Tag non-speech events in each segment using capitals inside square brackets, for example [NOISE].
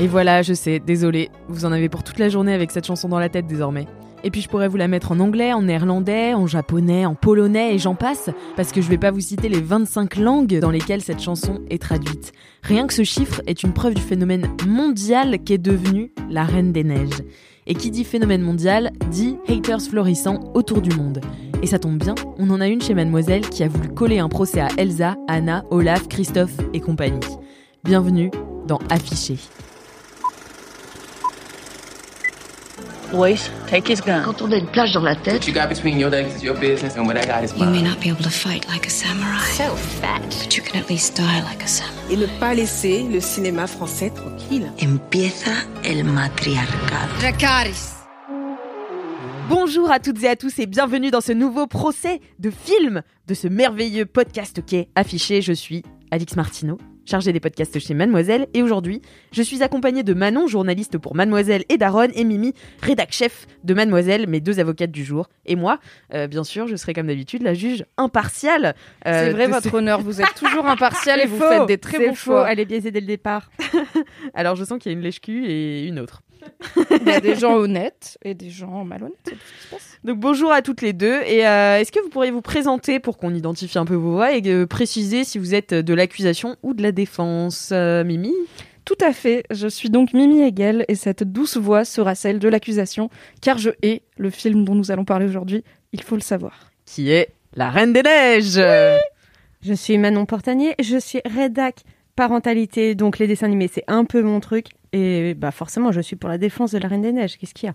Et voilà, je sais, désolé, vous en avez pour toute la journée avec cette chanson dans la tête désormais. Et puis je pourrais vous la mettre en anglais, en néerlandais, en japonais, en polonais et j'en passe, parce que je vais pas vous citer les 25 langues dans lesquelles cette chanson est traduite. Rien que ce chiffre est une preuve du phénomène mondial qu'est devenu la Reine des Neiges. Et qui dit phénomène mondial dit haters florissants autour du monde. Et ça tombe bien, on en a une chez Mademoiselle qui a voulu coller un procès à Elsa, Anna, Olaf, Christophe et compagnie. Bienvenue dans Affiché. Boys, take his gun. Quand on a une plage dans la tête, you got between your legs is your business, and what I got is You may mine. not be able to fight like a samurai, So fat. but you can at least die like a samurai. et ne pas laisser le cinéma français tranquille. empieza el matriarcado. Dracaris. Bonjour à toutes et à tous et bienvenue dans ce nouveau procès de film de ce merveilleux podcast qui est affiché. Je suis Alix Martineau, chargée des podcasts chez Mademoiselle et aujourd'hui, je suis accompagnée de Manon, journaliste pour Mademoiselle et Daronne et Mimi, rédac chef de Mademoiselle, mes deux avocates du jour. Et moi, euh, bien sûr, je serai comme d'habitude la juge impartiale. euh, C'est vrai, votre ce- honneur, vous êtes toujours [LAUGHS] impartial et vous faux, faites des très bons faux. choix. Elle est biaisée dès le départ. [LAUGHS] Alors je sens qu'il y a une lèche-cul et une autre. Il y a des gens [LAUGHS] honnêtes et des gens malhonnêtes, c'est tout ce qui se passe. Donc bonjour à toutes les deux. Et euh, est-ce que vous pourriez vous présenter pour qu'on identifie un peu vos voix et euh, préciser si vous êtes de l'accusation ou de la défense euh, Mimi? Tout à fait, je suis donc Mimi Hegel et cette douce voix sera celle de l'accusation, car je hais le film dont nous allons parler aujourd'hui, il faut le savoir. qui est la Reine des Neiges. Je suis Manon Portanier, je suis rédac parentalité, donc les dessins animés c'est un peu mon truc. Et bah forcément je suis pour la défense de la Reine des Neiges, qu'est-ce qu'il y a?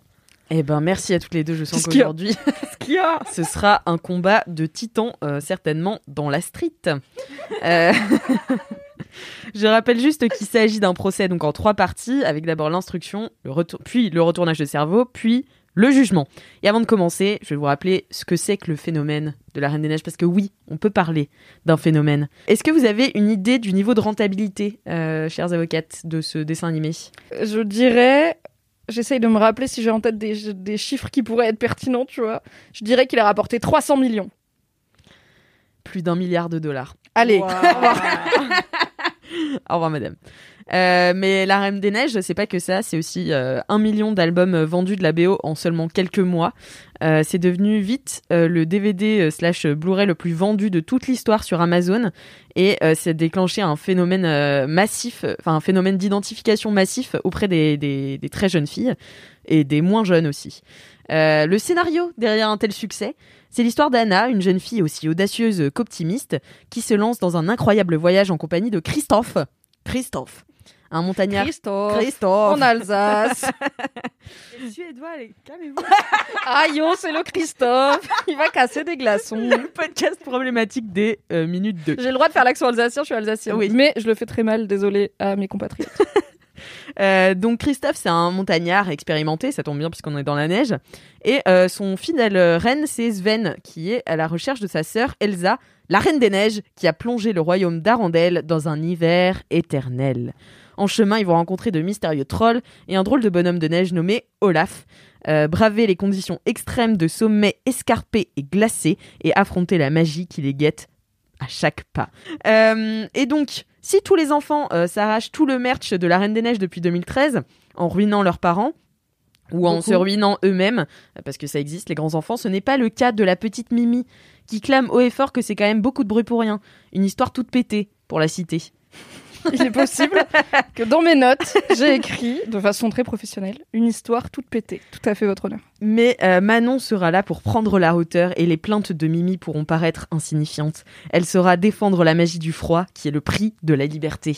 Eh ben merci à toutes les deux, je sens qu'aujourd'hui [LAUGHS] ce sera un combat de titans euh, certainement dans la street. Euh, [LAUGHS] Je rappelle juste qu'il s'agit d'un procès donc en trois parties avec d'abord l'instruction, le retour, puis le retournage de cerveau, puis le jugement. Et avant de commencer, je vais vous rappeler ce que c'est que le phénomène de la Reine des Neiges parce que oui, on peut parler d'un phénomène. Est-ce que vous avez une idée du niveau de rentabilité, euh, chères avocates, de ce dessin animé? Je dirais, j'essaye de me rappeler si j'ai en tête des, des chiffres qui pourraient être pertinents, tu vois. Je dirais qu'il a rapporté 300 millions. Plus d'un milliard de dollars. Allez, [LAUGHS] Au revoir, madame. Euh, mais La Reine des Neiges, c'est pas que ça, c'est aussi euh, un million d'albums euh, vendus de la BO en seulement quelques mois. C'est devenu vite le DVD slash Blu-ray le plus vendu de toute l'histoire sur Amazon et c'est déclenché un phénomène massif, enfin un phénomène d'identification massif auprès des, des- très jeunes filles et des moins jeunes aussi. Le scénario derrière un tel succès, c'est l'histoire d'Anna, une jeune fille aussi audacieuse qu'optimiste, qui se lance dans un incroyable voyage en compagnie de Christophe. Christophe, un montagnard. Christophe, Christophe. en Alsace. [LAUGHS] Les Suédois, calmez-vous [LAUGHS] Aïe, oh, c'est le Christophe. Il va casser des glaçons. Le podcast problématique des euh, minutes 2. J'ai le droit de faire l'accent alsacien, je suis alsacienne. Oui. Mais je le fais très mal, désolé à mes compatriotes. [LAUGHS] Euh, donc Christophe, c'est un montagnard expérimenté, ça tombe bien puisqu'on est dans la neige. Et euh, son fidèle reine, c'est Sven, qui est à la recherche de sa sœur Elsa, la reine des neiges, qui a plongé le royaume d'Arendelle dans un hiver éternel. En chemin, ils vont rencontrer de mystérieux trolls et un drôle de bonhomme de neige nommé Olaf. euh, braver les conditions extrêmes de sommets escarpés et glacés et affronter la magie qui les guette à chaque pas. Euh, et donc, si tous les enfants euh, s'arrachent tout le merch de la Reine des Neiges depuis 2013 en ruinant leurs parents, ou en se ruinant eux-mêmes, parce que ça existe, les grands enfants, ce n'est pas le cas de la petite Mimi, qui clame haut et fort que c'est quand même beaucoup de bruit pour rien. Une histoire toute pétée, pour la citer. [LAUGHS] il est possible que dans mes notes, j'ai écrit, de façon très professionnelle, une histoire toute pétée. Tout à fait votre honneur. Mais euh, Manon sera là pour prendre la hauteur et les plaintes de Mimi pourront paraître insignifiantes. Elle saura défendre la magie du froid qui est le prix de la liberté.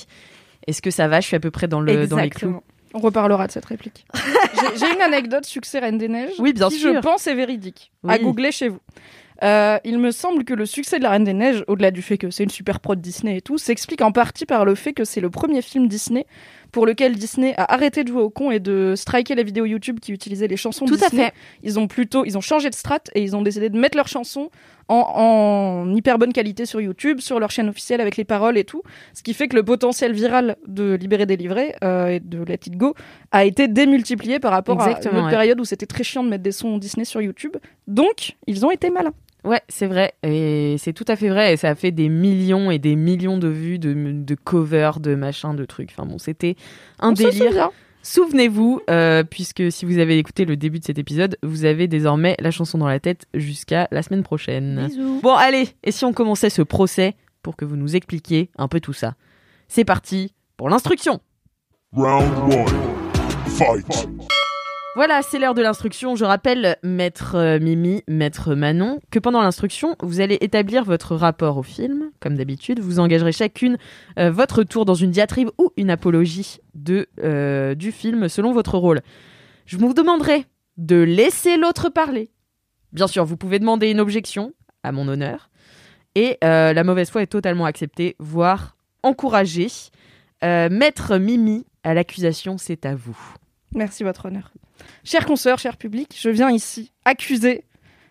Est-ce que ça va? Je suis à peu près dans, le, dans les clous. On reparlera de cette réplique. [LAUGHS] J'ai- une anecdote succès Reine des Neiges Oui, bien qui, sûr. je pense, est véridique. À googler chez vous. Euh, il me semble que le succès de La Reine des Neiges, au-delà du fait que c'est une super prod Disney et tout, s'explique en partie par le fait que c'est le premier film Disney pour lequel Disney a arrêté de jouer au con et de striker les vidéos YouTube qui utilisaient les chansons Tout à Disney. fait. Ils ont plutôt, ils ont changé de strat et ils ont décidé de mettre leurs chansons en, en hyper bonne qualité sur YouTube, sur leur chaîne officielle avec les paroles et tout. Ce qui fait que le potentiel viral de Libéré Délivré euh, et de Let It Go a été démultiplié par rapport à une autre ouais. période où c'était très chiant de mettre des sons Disney sur YouTube. Donc, ils ont été malins. Ouais, c'est vrai. Et c'est tout à fait vrai. Et ça a fait des millions et des millions de vues, de, de covers, de machins, de trucs. Enfin bon, c'était un On délire. Souvenez-vous, euh, puisque si vous avez écouté le début de cet épisode, vous avez désormais la chanson dans la tête jusqu'à la semaine prochaine. Bisous. Bon, allez, et si on commençait ce procès pour que vous nous expliquiez un peu tout ça? C'est parti pour l'instruction Round one. Fight. Voilà, c'est l'heure de l'instruction. Je rappelle, maître euh, Mimi, maître Manon, que pendant l'instruction, vous allez établir votre rapport au film. Comme d'habitude, vous engagerez chacune euh, votre tour dans une diatribe ou une apologie euh, du film selon votre rôle. Je vous demanderai de laisser l'autre parler. Bien sûr, vous pouvez demander une objection à mon honneur. Et la mauvaise foi est totalement acceptée, voire encouragée. Maître Mimi, à l'accusation, c'est à vous. Merci, votre honneur. Chers consoeurs, cher public, je viens ici accuser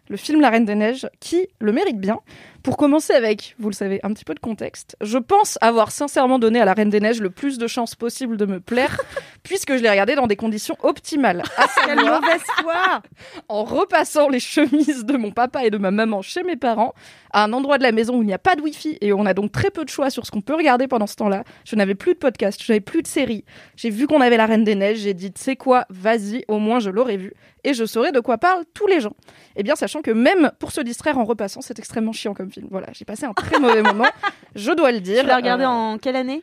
le film La Reine des Neiges, qui le mérite bien. Pour commencer avec, vous le savez, un petit peu de contexte, je pense avoir sincèrement donné à La Reine des Neiges le plus de chances possible de me plaire, [LAUGHS] puisque je l'ai regardé dans des conditions optimales. À Quelle savoir, mauvaise foi en repassant les chemises de mon papa et de ma maman chez mes parents, à un endroit de la maison où il n'y a pas de wifi et où on a donc très peu de choix sur ce qu'on peut regarder pendant ce temps-là. Je n'avais plus de podcast, je n'avais plus de série. J'ai vu qu'on avait la Reine des Neiges, j'ai dit, tu sais quoi, vas-y, au moins je l'aurais vu et je saurais de quoi parlent tous les gens. Eh bien, sachant que même pour se distraire en repassant, c'est extrêmement chiant comme film. Voilà, j'ai passé un très mauvais moment, [LAUGHS] je dois le dire. Tu l'as regardé Euh, en quelle année?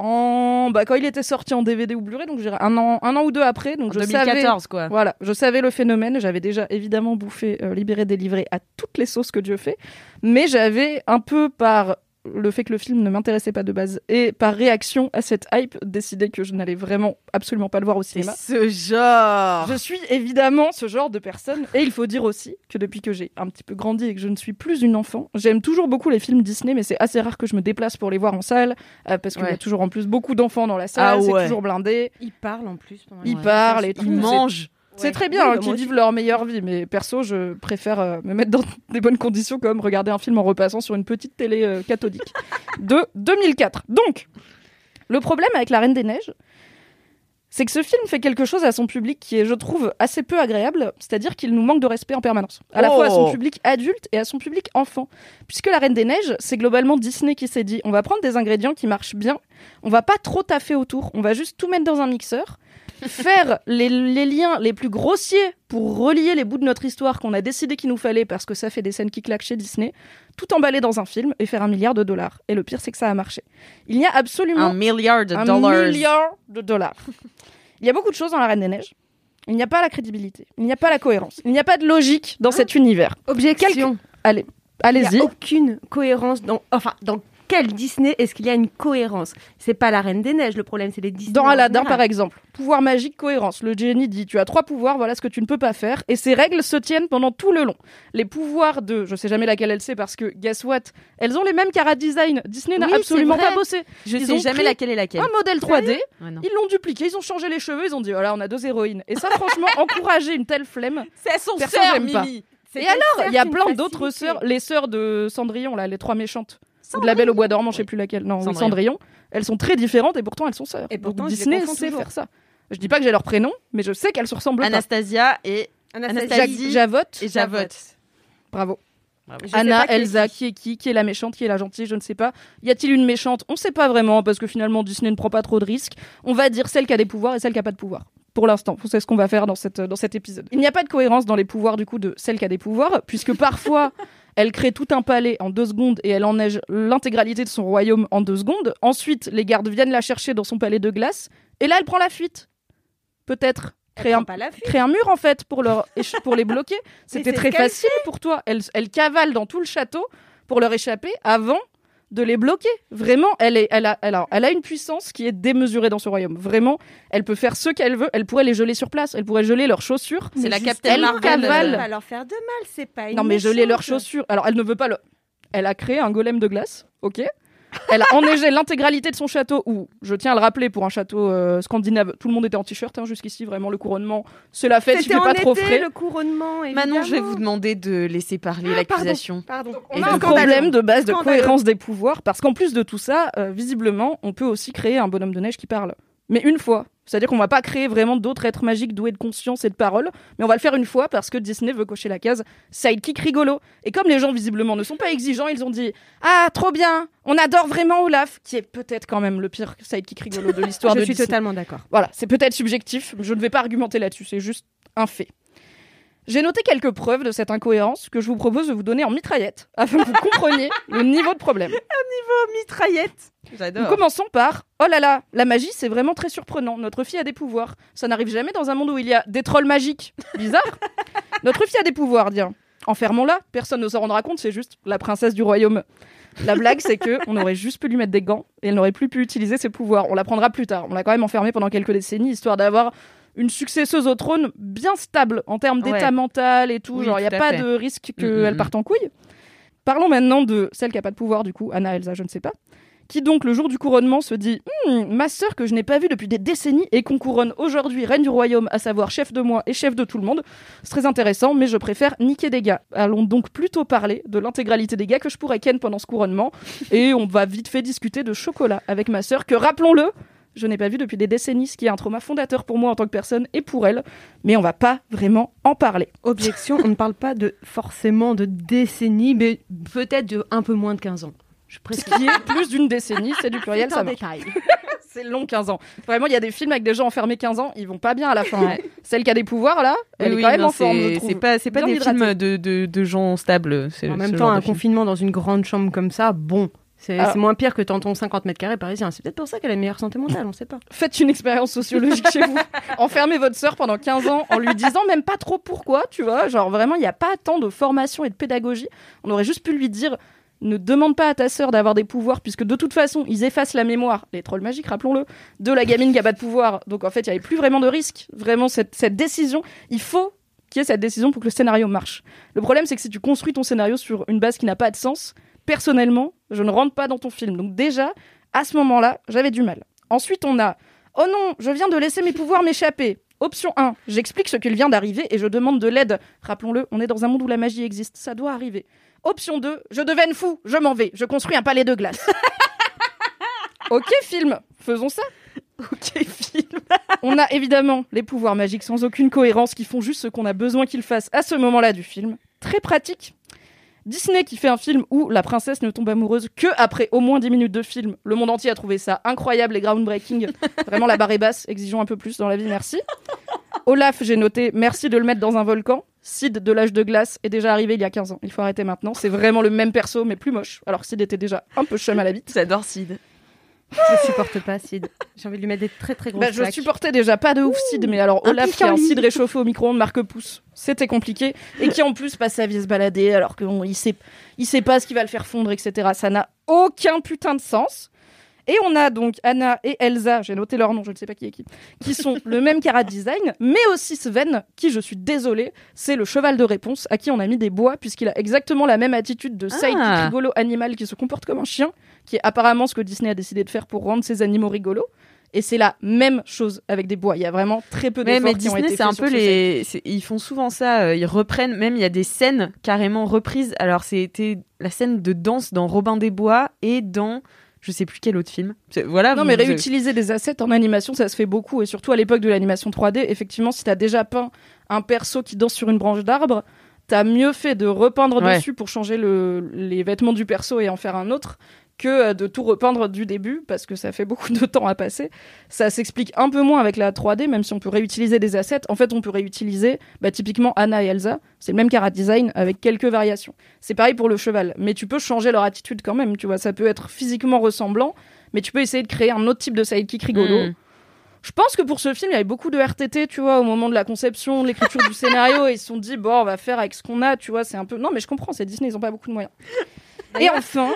En bah, quand il était sorti en DVD ou Blu-ray, donc je dirais un an, un an ou deux après. Donc En je savais 2014, quoi. voilà, je savais le phénomène. J'avais déjà évidemment bouffé euh, Libéré, délivré à toutes les sauces que Dieu fait. Mais j'avais un peu par le fait que le film ne m'intéressait pas de base et par réaction à cette hype décidé que je n'allais vraiment absolument pas le voir au cinéma. ce genre. Je suis évidemment ce genre de personne et il faut dire aussi que depuis que j'ai un petit peu grandi et que je ne suis plus une enfant, j'aime toujours beaucoup les films Disney mais c'est assez rare que je me déplace pour les voir en salle euh, parce qu'il y a toujours en plus beaucoup d'enfants dans la salle, Ah c'est ouais. toujours blindé, Il parle en plus. pendant ils parlent et tout. Ils mangent. C'est très bien Oui, hein, bah, qu'ils vivent leur meilleure vie, mais perso, je préfère euh, me mettre dans [LAUGHS] des bonnes conditions comme regarder un film en repassant sur une petite télé euh, cathodique [LAUGHS] de 2004. Donc, le problème avec La Reine des Neiges, c'est que ce film fait quelque chose à son public qui est, je trouve, assez peu agréable, c'est-à-dire qu'il nous manque de respect en permanence, à la Oh. fois à son public adulte et à son public enfant. Puisque La Reine des Neiges, c'est globalement Disney qui s'est dit, on va prendre des ingrédients qui marchent bien, on va pas trop taffer autour, on va juste tout mettre dans un mixeur, faire les, les liens les plus grossiers pour relier les bouts de notre histoire qu'on a décidé qu'il nous fallait parce que ça fait des scènes qui claquent chez Disney, tout emballer dans un film et faire un milliard de dollars. Et le pire, c'est que ça a marché. Il n'y a absolument Un milliard de un dollars. milliard de dollars. [LAUGHS] Il y a beaucoup de choses dans La Reine des Neiges. Il n'y a pas la crédibilité, il n'y a pas la cohérence, il n'y a pas de logique dans cet univers. Objection. Allez, Il n'y allez-y. a aucune cohérence dans. Enfin, dans quel Disney est-ce qu'il y a une cohérence? C'est pas la Reine des Neiges, le problème, c'est les Disney. Dans Aladdin, par exemple, pouvoir magique, cohérence. Le génie dit tu as trois pouvoirs, voilà ce que tu ne peux pas faire. Et ces règles se tiennent pendant tout le long. Les pouvoirs de, je sais jamais laquelle elle sait parce que, guess what, elles ont les mêmes cara design. Disney n'a Oui, absolument pas bossé. Je Ils sais ont jamais laquelle est laquelle. Un modèle 3D, Ouais, non. ils l'ont dupliqué, ils ont changé les cheveux, ils ont dit voilà, on a deux héroïnes. Et ça, franchement, [LAUGHS] encourager une telle flemme. C'est son Personne sœur. Mimi. Et alors, il y a plein d'autres sœurs, les sœurs de Cendrillon, là, les trois méchantes. Ou de la Belle au Bois dormant, je sais plus laquelle. Non, oui, Cendrillon. Cendrillon. Elles sont très différentes et pourtant elles sont sœurs. Et pourtant, Donc je les Disney confonds sait toujours. faire ça. Je dis pas que j'ai leur prénom, mais je sais qu'elles se ressemblent pas. Anastasia et Anastasie. Ja- Javotte. et Javotte. Bravo. Je sais Anna, pas qui est Elsa, qui. qui est qui? Qui est la méchante Qui est la gentille? Je ne sais pas. Y a-t-il une méchante? On sait pas vraiment parce que finalement Disney ne prend pas trop de risques. On va dire celle qui a des pouvoirs et celle qui a pas de pouvoirs. Pour l'instant, c'est ce qu'on va faire dans, cette, dans cet épisode. Il n'y a pas de cohérence dans les pouvoirs du coup de celle qui a des pouvoirs, puisque parfois [LAUGHS] Elle crée tout un palais en deux secondes et elle enneige l'intégralité de son royaume en deux secondes. Ensuite, les gardes viennent la chercher dans son palais de glace. Et là, elle prend la fuite. Peut-être. Créer un, créer mur, en fait, pour, leur, [LAUGHS] pour les bloquer. C'était très facile pour toi. Elle, elle cavale dans tout le château pour leur échapper avant de les bloquer. Vraiment, elle, est, elle, a, elle, a, elle a une puissance qui est démesurée dans ce royaume. Vraiment, elle peut faire ce qu'elle veut. Elle pourrait les geler sur place. Elle pourrait geler leurs chaussures. C'est la Juste- Captain elle Marvel, cavale. Elle va leur faire de mal, c'est pas une Non, mais geler leurs chaussures. Alors, elle ne veut pas le. Elle a créé un golem de glace, ok Elle a enneigé l'intégralité de son château, où, je tiens à le rappeler, pour un château euh, scandinave, tout le monde était en t-shirt hein, jusqu'ici, vraiment, le couronnement, c'est la fête, il C'était fait en pas trop frais. le couronnement, Manon, je vais évidemment. vous demander de laisser parler Ah, l'accusation. Pardon. On Et a un problème de base de cohérence des pouvoirs, parce qu'en plus de tout ça, euh, visiblement, on peut aussi créer un bonhomme de neige qui parle. Mais une fois. C'est-à-dire qu'on va pas créer vraiment d'autres êtres magiques doués de conscience et de parole, mais on va le faire une fois parce que Disney veut cocher la case sidekick rigolo. Et comme les gens visiblement ne sont pas exigeants, ils ont dit Ah, trop bien, on adore vraiment Olaf, qui est peut-être quand même le pire sidekick rigolo de l'histoire [LAUGHS] Je de suis Disney. totalement d'accord. Voilà, c'est peut-être subjectif, je ne vais pas argumenter là-dessus, c'est juste un fait. J'ai noté quelques preuves de cette incohérence que je vous propose de vous donner en mitraillette, afin que vous compreniez [LAUGHS] le niveau de problème. Mitraillette. Nous J'adore. commençons par Oh là là, la magie, c'est vraiment très surprenant. Notre fille a des pouvoirs. Ça n'arrive jamais dans un monde où il y a des trolls magiques. Bizarre. [LAUGHS] Notre fille a des pouvoirs, dire. Enfermons-la, personne ne s'en rendra compte, c'est juste la princesse du royaume. La blague, c'est que on aurait juste pu lui mettre des gants et elle n'aurait plus pu utiliser ses pouvoirs. On l'apprendra plus tard. On l'a quand même enfermée pendant quelques décennies, histoire d'avoir une successeuse au trône bien stable en termes d'état Ouais. mental et tout. Oui, Genre, il n'y a pas fait. de risque Mm, qu'elle mm, parte en couille. Parlons maintenant de celle qui n'a pas de pouvoir, du coup, Anna Elsa, je ne sais pas. Qui donc, le jour du couronnement, se dit Hmm, Ma sœur que je n'ai pas vue depuis des décennies et qu'on couronne aujourd'hui reine du royaume, à savoir chef de moi et chef de tout le monde. C'est très intéressant, mais je préfère niquer des gars. Allons donc plutôt parler de l'intégralité des gars que je pourrais ken pendant ce couronnement. Et on va vite fait discuter de chocolat avec ma sœur, que rappelons-le, je n'ai pas vu depuis des décennies, ce qui est un trauma fondateur pour moi en tant que personne et pour elle. Mais on va pas vraiment en parler. Objection, on ne parle pas de forcément de décennies, mais peut-être de un peu moins de 15 ans. Je Ce précise. qui est plus d'une décennie, c'est du pluriel, C'est ça marche. détail. [LAUGHS] C'est long 15 ans. Vraiment, il y a des films avec des gens enfermés 15 ans, ils vont pas bien à la fin. Ouais. Celle qui a des pouvoirs là, elle Oui, est quand même en forme, c'est- pas, pas des hydratée. films de, de, de gens stables. c'est En ce même temps, un film. confinement dans une grande chambre comme ça, bon, c'est Alors- c'est moins pire que dans ton 50 mètres carrés parisien. C'est peut-être pour ça qu'elle a une meilleure santé mentale, on sait pas. Faites une expérience sociologique chez vous. [LAUGHS] Enfermez votre sœur pendant 15 ans en lui disant même pas trop pourquoi, tu vois. Genre vraiment, il n'y a pas tant de formation et de pédagogie. On aurait juste pu lui dire ne demande pas à ta sœur d'avoir des pouvoirs, puisque de toute façon, ils effacent la mémoire, les trolls magiques, rappelons-le, de la gamine qui a pas de pouvoir. Donc en fait, il n'y avait plus vraiment de risque. Vraiment, cette, cette décision, il faut qu'il y ait cette décision pour que le scénario marche. Le problème, c'est que si tu construis ton scénario sur une base qui n'a pas de sens, personnellement, je ne rentre pas dans ton film. Donc déjà, à ce moment-là, j'avais du mal. Ensuite, on a Oh non, je viens de laisser mes pouvoirs m'échapper. Option 1, j'explique ce qu'il vient d'arriver et je demande de l'aide. Rappelons-le, on est dans un monde où la magie existe, ça doit arriver. Option 2, je deviens fou, je m'en vais, je construis un palais de glace. [LAUGHS] ok film, faisons ça. Ok, film. [LAUGHS] On a évidemment les pouvoirs magiques sans aucune cohérence qui font juste ce qu'on a besoin qu'ils fassent à ce moment-là du film. Très pratique. Disney qui fait un film où la princesse ne tombe amoureuse que après au moins 10 minutes de film. Le monde entier a trouvé ça incroyable et groundbreaking. [LAUGHS] Vraiment la barre est basse, exigeons un peu plus dans la vie, merci. Olaf, j'ai noté, merci de le mettre dans un volcan. Sid de l'âge de glace est déjà arrivé il y a 15 ans. Il faut arrêter maintenant. C'est vraiment le même perso, mais plus moche. Alors Sid était déjà un peu chum à la bite. J'adore Sid. Je supporte pas Sid. J'ai envie de lui mettre des très très grosses Bah, je supportais déjà pas de ouf Sid, mais alors Olaf qui a un. Sid réchauffé au micro-ondes marque pouce, c'était compliqué. Et qui en plus passe sa vie à se balader alors qu'il sait, il sait pas ce qui va le faire fondre, etc. Ça n'a aucun putain de sens. Et on a donc Anna et Elsa, j'ai noté leur nom, je ne sais pas qui est qui, qui sont le même cara design, mais aussi Sven, qui je suis désolée, c'est le cheval de réponse à qui on a mis des bois, puisqu'il a exactement la même attitude de sidekick Ah. rigolo animal qui se comporte comme un chien, qui est apparemment ce que Disney a décidé de faire pour rendre ses animaux rigolos. Et c'est la même chose avec des bois. Il y a vraiment très peu d'efforts mais qui ont Disney, été faits un peu les. Ils font souvent ça. euh, Ils reprennent. Même il y a des scènes carrément reprises. Alors c'était la scène de danse dans Robin des Bois et dans je sais plus quel autre film. Voilà. Non, vous- mais vous- réutiliser des assets en animation, ça se fait beaucoup. Et surtout à l'époque de l'animation 3D, effectivement, si t'as déjà peint un perso qui danse sur une branche d'arbre, t'as mieux fait de repeindre Ouais. dessus pour changer le- les vêtements du perso et en faire un autre que euh, de tout repeindre du début, parce que ça fait beaucoup de temps à passer. Ça s'explique un peu moins avec la 3D, même si on peut réutiliser des assets. En fait, on peut réutiliser bah, typiquement Anna et Elsa. C'est le même cara design avec quelques variations. C'est pareil pour le cheval, mais tu peux changer leur attitude quand même. Tu vois, ça peut être physiquement ressemblant, mais tu peux essayer de créer un autre type de sidekick rigolo. Mm. Je pense que pour ce film, il y avait beaucoup de RTT, tu vois, au moment de la conception, de l'écriture du scénario, et ils se sont dit, bon, on va faire avec ce qu'on a, tu vois, c'est un peu... Non, mais je comprends, c'est Disney, ils ont pas beaucoup de moyens. Et enfin,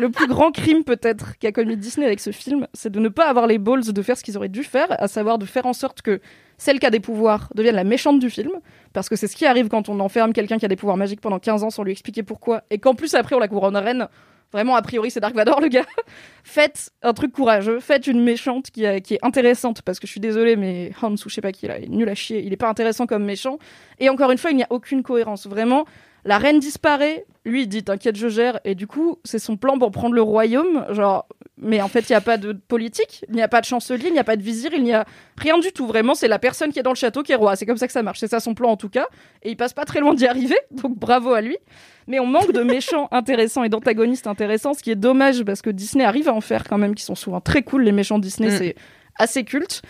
le plus grand crime peut-être qu'a commis Disney avec ce film, c'est de ne pas avoir les balls de faire ce qu'ils auraient dû faire, à savoir de faire en sorte que celle qui a des pouvoirs devienne la méchante du film, parce que c'est ce qui arrive quand on enferme quelqu'un qui a des pouvoirs magiques pendant 15 ans sans lui expliquer pourquoi, et qu'en plus après on la couronne reine. Vraiment, a priori, c'est Dark Vador, le gars. [LAUGHS] faites un truc courageux, faites une méchante qui, est intéressante, parce que je suis désolée, mais Hans ou je sais pas qui, là, il est nul à chier, il est pas intéressant comme méchant. Et encore une fois, il n'y a aucune cohérence. Vraiment, la reine disparaît, lui il dit t'inquiète je gère et du coup c'est son plan pour prendre le royaume genre mais en fait il n'y a pas de politique, il n'y a pas de chancelier, il n'y a pas de vizir, il n'y a rien du tout vraiment c'est la personne qui est dans le château qui est roi, c'est comme ça que ça marche, c'est ça son plan en tout cas et il passe pas très loin d'y arriver [LAUGHS] donc bravo à lui. Mais on manque de méchants [LAUGHS] intéressants et d'antagonistes intéressants ce qui est dommage parce que Disney arrive à en faire quand même qui sont souvent très cool les méchants Disney Mm. c'est assez culte.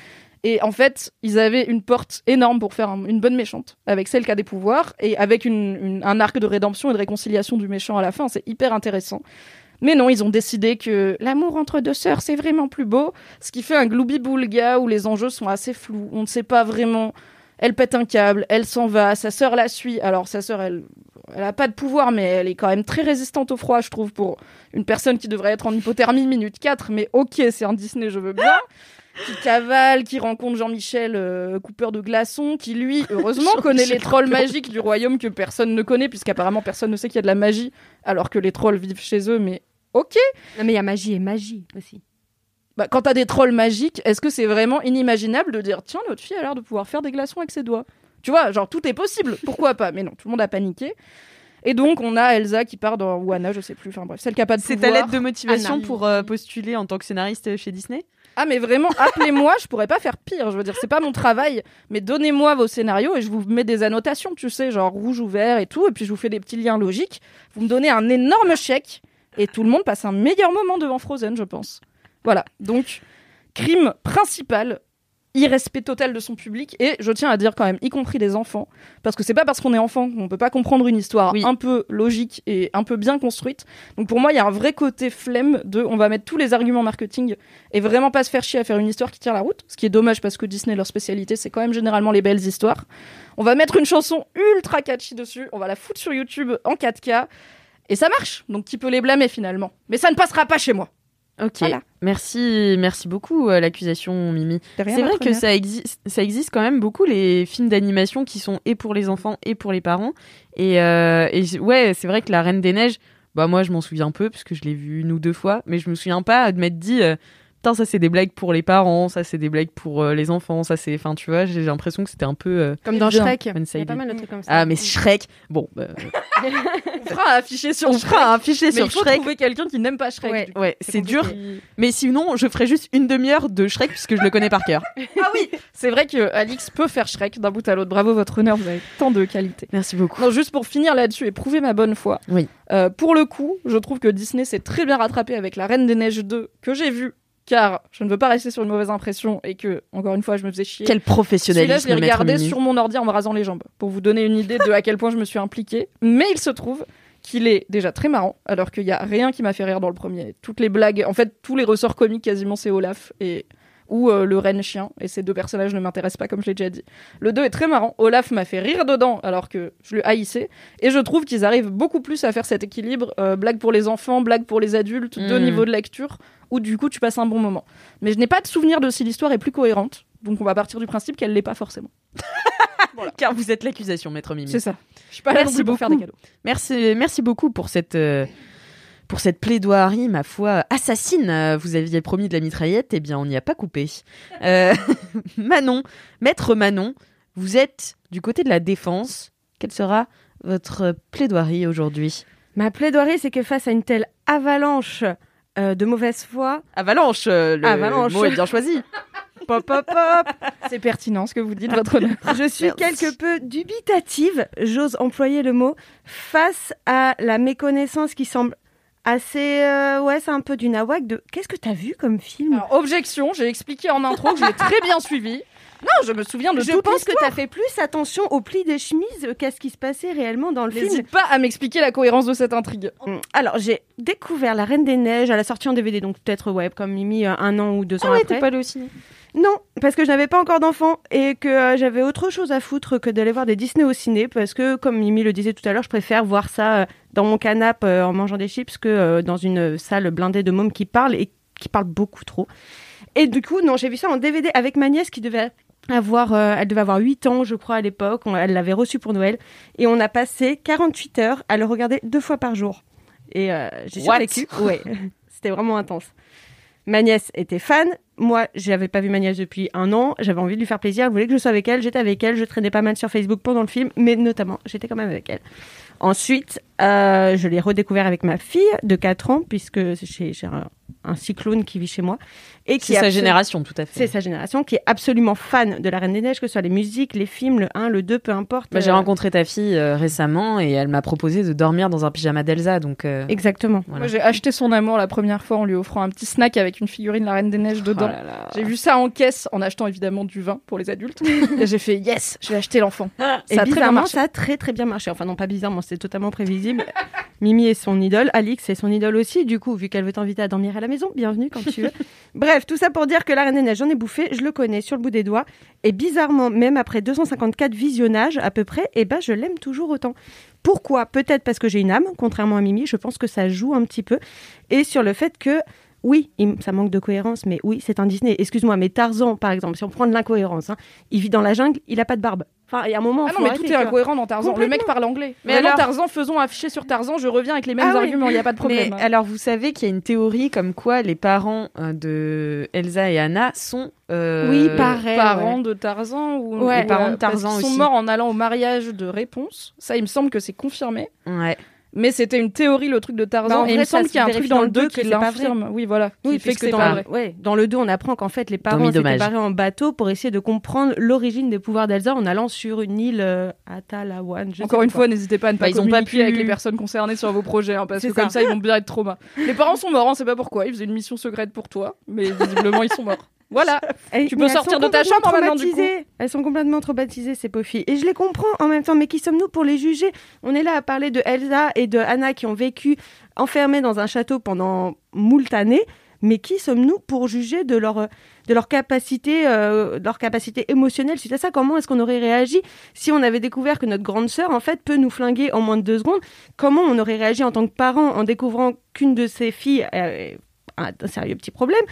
Et en fait, ils avaient une porte énorme pour faire un- une bonne méchante, avec celle qui a des pouvoirs, et avec un arc de rédemption et de réconciliation du méchant à la fin. C'est hyper intéressant. Mais non, ils ont décidé que l'amour entre deux sœurs, c'est vraiment plus beau. Ce qui fait un gloubi-boulga où les enjeux sont assez flous. On ne sait pas vraiment. Elle pète un câble, elle s'en va, sa sœur la suit. Alors, sa sœur, elle, elle a pas de pouvoir, mais elle est quand même très résistante au froid, je trouve, pour une personne qui devrait être en hypothermie minute 4. Mais ok, c'est un Disney, je veux bien [LAUGHS] qui cavale, qui rencontre Jean-Michel euh, coupeur de glaçons, qui lui, heureusement, connaît les trolls magiques du royaume que personne ne connaît, puisqu'apparemment personne ne sait qu'il y a de la magie, alors que les trolls vivent chez eux, mais ok. Non, mais il y a magie et magie aussi. Bah, quand t'as des trolls magiques, est-ce que c'est vraiment inimaginable de dire tiens, notre fille a l'air de pouvoir faire des glaçons avec ses doigts? Tu vois, genre tout est possible, pourquoi pas? Mais non, tout le monde a paniqué. Et donc, on a Elsa qui part dans Anna, je sais plus, enfin bref, celle qui a pas de C'est ta pouvoir. lettre de motivation Anna. pour euh, postuler en tant que scénariste chez Disney? Ah mais vraiment, appelez-moi, je pourrais pas faire pire. Je veux dire, c'est pas mon travail, mais donnez-moi vos scénarios et je vous mets des annotations, tu sais, genre rouge ou vert et tout, et puis je vous fais des petits liens logiques. Vous me donnez un énorme chèque et tout le monde passe un meilleur moment devant Frozen, je pense. Voilà, donc crime principal, irrespect total de son public et je tiens à dire quand même, y compris des enfants, parce que c'est pas parce qu'on est enfant qu'on peut pas comprendre une histoire un peu logique et un peu bien construite. Donc pour moi, il y a un vrai côté flemme de on va mettre tous les arguments marketing et vraiment pas se faire chier à faire une histoire qui tient la route, ce qui est dommage parce que Disney, leur spécialité, c'est quand même généralement les belles histoires. On va mettre une chanson ultra catchy dessus, on va la foutre sur YouTube en 4K et ça marche. Donc qui peut les blâmer finalement? Mais ça ne passera pas chez moi. Ok, Voilà. merci, merci beaucoup euh, l'accusation Mimi. C'est vrai que ça existe, ça existe quand même beaucoup les films d'animation qui sont et pour les enfants et pour les parents. Et, euh, et ouais, c'est vrai que la Reine des Neiges, bah moi je m'en souviens peu parce que je l'ai vu une ou deux fois, mais je me souviens pas de m'être dit. euh, ça c'est des blagues pour les parents, ça c'est des blagues pour euh, les enfants, ça c'est. Enfin, tu vois, j'ai l'impression que c'était un peu. euh, Comme dans bien Shrek. Il y a pas mal de trucs comme ça. Ah, mais Shrek, bon, bah, [LAUGHS] On fera un affiché sur on Shrek. fera un affiché Mais sur il faut Shrek. trouver quelqu'un qui n'aime pas Shrek. Ouais. c'est dur. Mais sinon, je ferai juste une demi-heure de Shrek puisque je le connais par cœur. [LAUGHS] Ah oui, c'est vrai que Alix peut faire Shrek d'un bout à l'autre. Bravo, votre honneur, vous avez tant de qualités. Merci beaucoup. Non, juste pour finir là-dessus et prouver ma bonne foi. Oui. Euh, pour le coup, je trouve que Disney s'est très bien rattrapé avec La Reine des Neiges 2 que j'ai vu. Car je ne veux pas rester sur une mauvaise impression et que, encore une fois, je me faisais chier. Quel Celui-là, professionnalisme, je l'ai regardé sur mon ordi en me rasant les jambes, pour vous donner une idée de à quel point je me suis impliquée. Mais il se trouve qu'il est déjà très marrant, alors qu'il n'y a rien qui m'a fait rire dans le premier. Toutes les blagues, en fait, tous les ressorts comiques quasiment, c'est Olaf et ou euh, le renne chien, et ces deux personnages ne m'intéressent pas comme je l'ai déjà dit. Le 2 est très marrant, Olaf m'a fait rire dedans alors que je le haïssais, et je trouve qu'ils arrivent beaucoup plus à faire cet équilibre, euh, blague pour les enfants, blague pour les adultes, deux Mm. niveaux de lecture, où du coup tu passes un bon moment. Mais je n'ai pas de souvenir de si l'histoire est plus cohérente, donc on va partir du principe qu'elle l'est pas forcément. [LAUGHS] Car vous êtes l'accusation, maître Mimi. C'est ça. Je suis pas là non Merci plus pour faire des beaucoup. cadeaux. Merci, merci beaucoup pour cette, euh, pour cette plaidoirie, ma foi, assassine. Euh, Vous aviez promis de la mitraillette, eh bien, on n'y a pas coupé. Euh, [LAUGHS] Manon, maître Manon, vous êtes du côté de la défense. Quelle sera votre plaidoirie aujourd'hui? Ma plaidoirie, c'est que face à une telle avalanche euh, de mauvaise foi, Avalanche, euh, le Avalanche. mot est bien choisi. [LAUGHS] pop, pop, pop, C'est pertinent ce que vous dites, votre honneur. je suis quelque peu dubitative, j'ose employer le mot, face à la méconnaissance qui semble Assez, euh, ouais, c'est un peu du nawak de. Qu'est-ce que t'as vu comme film? Alors, objection, j'ai expliqué en intro que j'ai très bien suivi. Non, je me souviens de Je toute pense que t'as fait plus attention au pli des chemises qu'à ce qui se passait réellement dans le film. N'hésite pas à m'expliquer la cohérence de cette intrigue. Mm. Alors, j'ai découvert La Reine des Neiges à la sortie en DVD, donc peut-être, ouais, comme Mimi, euh, un an ou deux ans après. allé au ciné Non, parce que je n'avais pas encore d'enfant et que euh, j'avais autre chose à foutre que d'aller voir des Disney au ciné, parce que, comme Mimi le disait tout à l'heure, je préfère voir ça euh, dans mon canapé euh, en mangeant des chips que euh, dans une salle blindée de mômes qui parlent et qui parlent beaucoup trop. Et du coup, non, j'ai vu ça en DVD avec ma nièce qui devait avoir, euh, elle devait avoir 8 ans, je crois, à l'époque. Elle l'avait reçu pour Noël. Et on a passé 48 heures à le regarder deux fois par jour. Et euh, j'ai survécu. Ouais, [LAUGHS] c'était vraiment intense. Ma nièce était fan. Moi, j'avais pas vu ma nièce depuis un an. J'avais envie de lui faire plaisir. Elle voulait que je sois avec elle. J'étais avec elle. Je traînais pas mal sur Facebook pendant le film, mais notamment, j'étais quand même avec elle. Ensuite, euh, je l'ai redécouvert avec ma fille de 4 ans, puisque j'ai un, un cyclone qui vit chez moi. Et qui C'est sa absolu- génération, tout à fait. C'est sa génération qui est absolument fan de La Reine des Neiges, que ce soit les musiques, les films, le 1, le 2, peu importe. Bah, J'ai Euh, rencontré ta fille euh, récemment et elle m'a proposé de dormir dans un pyjama d'Elsa. Donc, euh, Exactement. voilà. Moi, j'ai acheté son amour la première fois en lui offrant un petit snack avec une figurine La Reine des Neiges dedans. Oh. J'ai vu ça en caisse en achetant évidemment du vin pour les adultes. [LAUGHS] et j'ai fait yes, je vais acheter l'enfant. Et Ça a très bien marché. ça a très très bien marché. Enfin non, pas bizarrement, c'est totalement prévisible. Mimi est son idole, Alix est son idole aussi. Du coup, vu qu'elle veut t'inviter à dormir à la maison, bienvenue quand tu veux. [LAUGHS] Bref, tout ça pour dire que La Reine des Neiges, j'en ai bouffé, je le connais sur le bout des doigts. Et bizarrement, même après 254 visionnages à peu près, eh ben je l'aime toujours autant. Pourquoi? Peut-être parce que j'ai une âme, contrairement à Mimi. Je pense que ça joue un petit peu. Et sur le fait que oui, ça manque de cohérence, mais oui, c'est un Disney. Excuse-moi, mais Tarzan, par exemple, si on prend de l'incohérence, hein, il vit dans la jungle, il a pas de barbe. Enfin, il y a un moment. Ah non, mais tout tu est incohérent dans Tarzan. Le mec parle anglais. Mais alors, Tarzan, faisons afficher sur Tarzan, je reviens avec les mêmes Ah arguments, il n'y a pas de problème. Mais alors, vous savez qu'il y a une théorie comme quoi les parents euh, de Elsa et Anna sont. euh, Oui, pareil. parents ouais. de Tarzan ou Ouais. Les parents de parce Tarzan qu'ils sont aussi. morts en allant au mariage de Réponse. Ça, il me semble que c'est confirmé. Ouais. Mais c'était une théorie, le truc de Bah, Tarzan. et il me semble qu'il y a un truc dans le le 2 deux qui l'infirme. Oui, voilà. Oui, qui fait que c'est dans, pas le- vrai. ouais, dans le 2, on apprend qu'en fait, les parents s'étaient barrés en bateau pour essayer de comprendre l'origine des pouvoirs d'Elsa en allant sur une île euh, Atalawan. je sais Encore une quoi. fois, n'hésitez pas à ne pas Bah, ils ont pas communiquer pu- avec les personnes concernées sur vos projets, hein, parce que comme ça. ils vont bien être trauma. Les parents sont morts, on sait pas pourquoi. Ils faisaient une mission secrète pour toi, mais visiblement, ils sont morts. [LAUGHS] Voilà. [LAUGHS] Et- Tu peux elles sortir sont de ta complètement chambre maintenant, du coup. Elles sont complètement traumatisées, ces pauvres filles. Et je les comprends en même temps. Mais qui sommes-nous pour les juger? On est là à parler de Elsa et de Anna qui ont vécu enfermées dans un château pendant moult années. Mais qui sommes-nous pour juger de leur, euh, de leur capacité, euh, de leur capacité émotionnelle suite à ça? Comment est-ce qu'on aurait réagi si on avait découvert que notre grande sœur, en fait, peut nous flinguer en moins de deux secondes? Comment on aurait réagi en tant que parent en découvrant qu'une de ses filles euh, a un sérieux petit problème?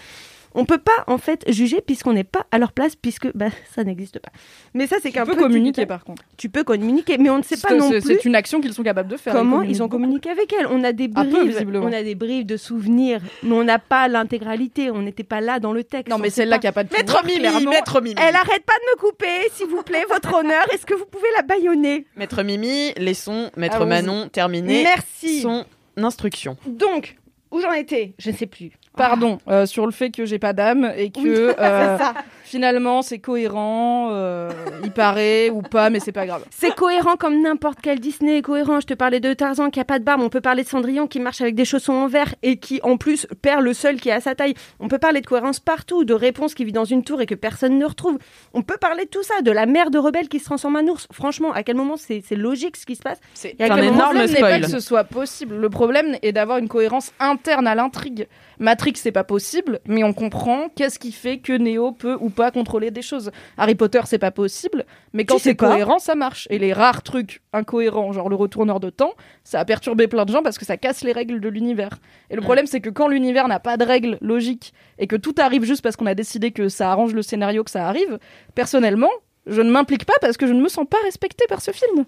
On peut pas en fait juger puisqu'on n'est pas à leur place puisque bah, ça n'existe pas. Mais ça c'est Tu qu'un peux peu du communiquer détail. par contre. Tu peux communiquer, mais on ne sait pas non c'est- plus C'est une action qu'ils sont capables de faire. comment ils ont communiqué avec elle. On a des brives, visiblement. on a des de souvenirs, mais on n'a pas l'intégralité. On n'était pas là dans le texte. Non, on mais celle-là qui a pas de Maître Mimi. Maître Mimi. Elle arrête pas de me couper, s'il vous plaît, votre [LAUGHS] honneur. Est-ce que vous pouvez la baïonner? Maître Mimi, laissons Maître Allons-y. Manon terminer Merci. son instruction. Donc, où j'en étais? Je ne sais plus. Pardon, euh, sur le fait que j'ai pas d'âme et que Oui, [LAUGHS] euh. Finalement c'est cohérent, euh, il paraît ou pas, mais c'est pas grave. C'est cohérent comme n'importe quel Disney est cohérent. Je te parlais de Tarzan qui a pas de barbe. On peut parler de Cendrillon qui marche avec des chaussons en verre et qui, en plus, perd le seul qui est à sa taille. On peut parler de cohérence partout, de réponse qui vit dans une tour et que personne ne retrouve. On peut parler de tout ça, de la mère de rebelle qui se transforme en ours. Franchement, à quel moment c'est logique ce qui se passe C'est Il y a un énorme Le problème n'est pas spoil. que ce soit possible. Le problème est d'avoir une cohérence interne à l'intrigue. Matrix, c'est pas possible, mais on comprend qu'est-ce qui fait que Neo peut ou pas contrôler des choses. Harry Potter, c'est pas possible, mais quand Tu sais c'est cohérent, ça marche. Et les rares trucs incohérents, genre le retourneur de temps, ça a perturbé plein de gens parce que ça casse les règles de l'univers. Et le problème, c'est que quand l'univers n'a pas de règles logiques et que tout arrive juste parce qu'on a décidé que ça arrange le scénario que ça arrive, personnellement, je ne m'implique pas parce que je ne me sens pas respectée par ce film.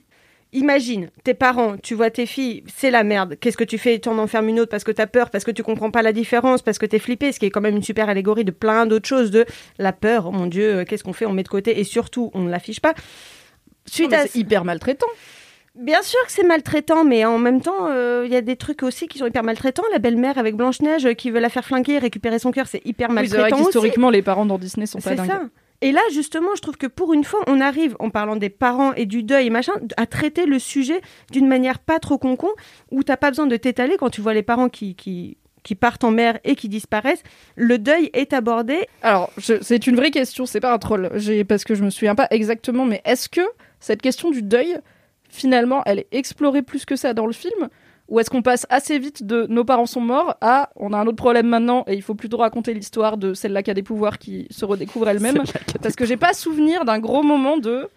Imagine, tes parents, tu vois tes filles, c'est la merde. Qu'est-ce que tu fais? Tu en enfermes une autre parce que t'as peur, parce que tu comprends pas la différence, parce que t'es flippé, ce qui est quand même une super allégorie de plein d'autres choses, de la peur, oh mon Dieu, euh, qu'est-ce qu'on fait? On met de côté et surtout, on ne l'affiche pas. Suite à c'est hyper maltraitant. Bien sûr que c'est maltraitant, mais en même temps, euh, il y a des trucs aussi qui sont hyper maltraitants. La belle-mère avec Blanche-Neige euh, qui veut la faire flinguer, récupérer son cœur, c'est hyper Oui, c'est vrai maltraitant aussi. qu'historiquement, les parents dans Disney sont pas C'est dingues. ça. Et là, justement, je trouve que pour une fois, on arrive, en parlant des parents et du deuil machin, à traiter le sujet d'une manière pas trop concon, où t'as pas besoin de t'étaler quand tu vois les parents qui, qui, qui partent en mer et qui disparaissent. Le deuil est abordé. Alors, c'est une vraie question, c'est pas un troll, parce que je me souviens pas exactement, mais est-ce que cette question du deuil, finalement, elle est explorée plus que ça dans le film? Ou est-ce qu'on passe assez vite de nos parents sont morts à on a un autre problème maintenant et il faut plutôt raconter l'histoire de celle-là qui a des pouvoirs qui se redécouvre elle-même. Parce que j'ai pas souvenir d'un gros moment de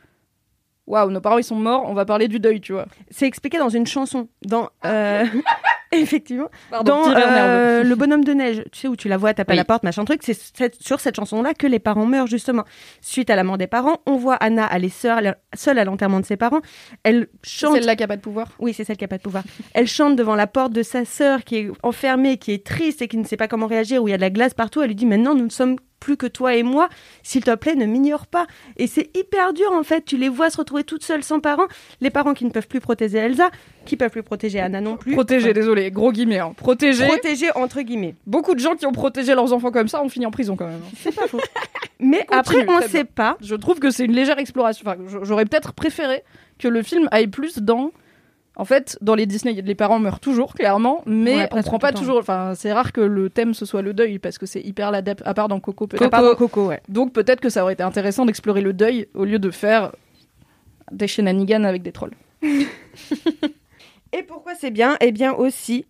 waouh, nos parents ils sont morts, on va parler du deuil, tu vois. C'est expliqué dans une chanson. Dans, euh, [LAUGHS] Effectivement. Pardon, dans euh. Le bonhomme de neige, tu sais, où tu la vois taper à la porte, machin truc, c'est sur cette chanson-là que les parents meurent, justement. Suite à la mort des parents, on voit Anna aller seule, seule à l'enterrement de ses parents. Elle chante. Celle-là qui a pas de pouvoir. Oui, c'est celle qui a pas de pouvoir. [LAUGHS] Elle chante devant la porte de sa sœur qui est enfermée, qui est triste et qui ne sait pas comment réagir, où il y a de la glace partout. Elle lui dit Maintenant, nous ne sommes plus que toi et moi. S'il te plaît, ne m'ignore pas. Et c'est hyper dur, en fait. Tu les vois se retrouver toutes seules sans parents. Les parents qui ne peuvent plus protéger Elsa, qui peuvent plus protéger Anna non plus. Protéger, désolé, gros guillemets. Hein. Protéger. Protéger, entre guillemets. Beaucoup de gens qui ont protégé leurs enfants comme ça ont fini en prison quand même. C'est pas faux. [LAUGHS] Mais Continue, après, on ne sait bien. pas. Je trouve que c'est une légère exploration. Enfin, j'aurais peut-être préféré que le film aille plus dans. En fait, dans les Disney, les parents meurent toujours, clairement, mais Ouais, on prend pas toujours. Enfin, c'est rare que le thème ce soit le deuil parce que c'est hyper l'adepte, à part dans Coco peut-être. Dans Coco, ouais. Donc peut-être que ça aurait été intéressant d'explorer le deuil au lieu de faire des shenanigans avec des trolls. [LAUGHS] Et pourquoi c'est bien? Eh bien aussi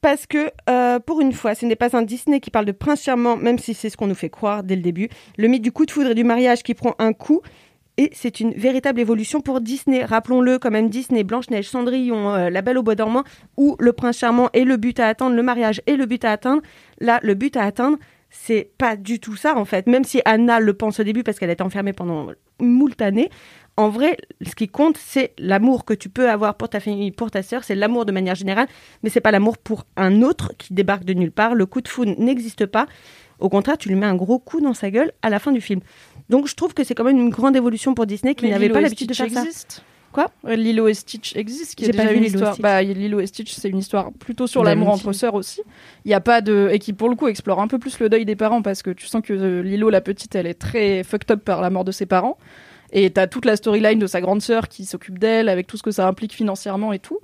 parce que, euh, pour une fois, ce n'est pas un Disney qui parle de prince charmant, même si c'est ce qu'on nous fait croire dès le début. Le mythe du coup de foudre et du mariage qui prend un coup. Et c'est une véritable évolution pour Disney. Rappelons-le, quand même, Disney, Blanche-Neige, Cendrillon, euh, La Belle au Bois dormant, où le prince charmant est le but à atteindre, le mariage est le but à atteindre. Là, le but à atteindre, c'est pas du tout ça, en fait. Même si Anna le pense au début parce qu'elle est enfermée pendant moult années, en vrai, ce qui compte, c'est l'amour que tu peux avoir pour ta famille, pour ta sœur. C'est l'amour de manière générale, mais c'est pas l'amour pour un autre qui débarque de nulle part. Le coup de foudre n'existe pas. Au contraire, tu lui mets un gros coup dans sa gueule à la fin du film. Donc, je trouve que c'est quand même une grande évolution pour Disney qui n'avait pas l'habitude de faire ça. existe. Quoi? Euh, Lilo et Stitch existe, qui est J'ai pas déjà vu une histoire. Stitch. Bah, Lilo et Stitch, c'est une histoire plutôt sur l'amour entre sœurs aussi. Il y a pas de et qui pour le coup explore un peu plus le deuil des parents parce que tu sens que euh, Lilo la petite, elle est très fucked up par la mort de ses parents. Et t'as toute la storyline de sa grande sœur qui s'occupe d'elle avec tout ce que ça implique financièrement et tout.